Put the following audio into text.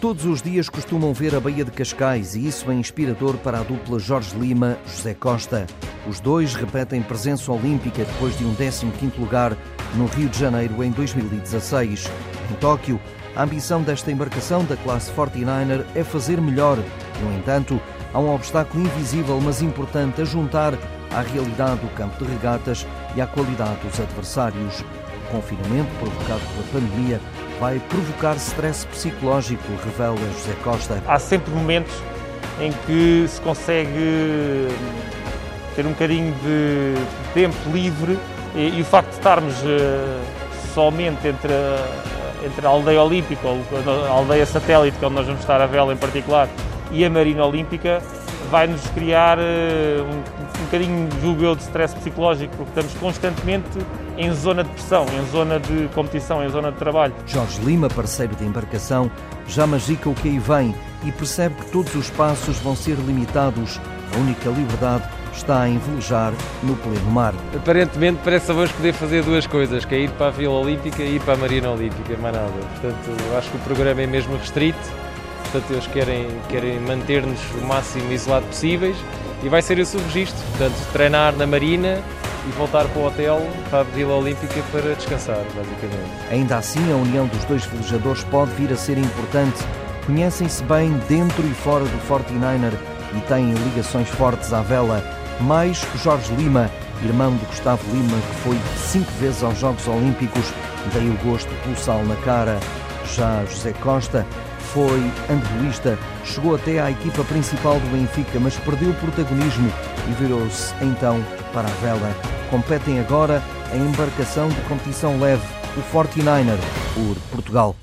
Todos os dias costumam ver a Baía de Cascais e isso é inspirador para a dupla Jorge Lima José Costa. Os dois repetem presença olímpica depois de um 15º lugar no Rio de Janeiro em 2016. Em Tóquio, a ambição desta embarcação da classe 49er é fazer melhor. No entanto, há um obstáculo invisível mas importante a juntar à realidade do campo de regatas e à qualidade dos adversários. O confinamento provocado pela pandemia vai provocar stress psicológico, revela José Costa. Há sempre momentos em que se consegue ter um bocadinho de tempo livre e, e o facto de estarmos uh, somente entre a, entre a aldeia olímpica, a aldeia satélite, é onde nós vamos estar a vela em particular, e a Marina Olímpica, vai-nos criar uh, um, um bocadinho, julgo eu, de stress psicológico, porque estamos constantemente em zona de pressão, em zona de competição, em zona de trabalho. Jorge Lima, parceiro de embarcação, já magica o que aí vem e percebe que todos os passos vão ser limitados. A única liberdade está em velejar no pleno mar. Aparentemente parece a vamos poder fazer duas coisas, que é ir para a Vila Olímpica e ir para a Marina Olímpica, mais nada. Portanto, acho que o programa é mesmo restrito portanto eles querem, querem manter-nos o máximo isolado possíveis e vai ser esse o registro, portanto treinar na Marina e voltar para o hotel, para a Vila Olímpica para descansar, basicamente. Ainda assim, a união dos dois velejadores pode vir a ser importante. Conhecem-se bem dentro e fora do 49er e têm ligações fortes à vela. Mais Jorge Lima, irmão de Gustavo Lima, que foi cinco vezes aos Jogos Olímpicos, daí o gosto pelo sal na cara. Já José Costa foi handbolista, chegou até à equipa principal do Benfica, mas perdeu o protagonismo e virou-se então para a vela. Competem agora a embarcação de competição leve, o 49er, por Portugal.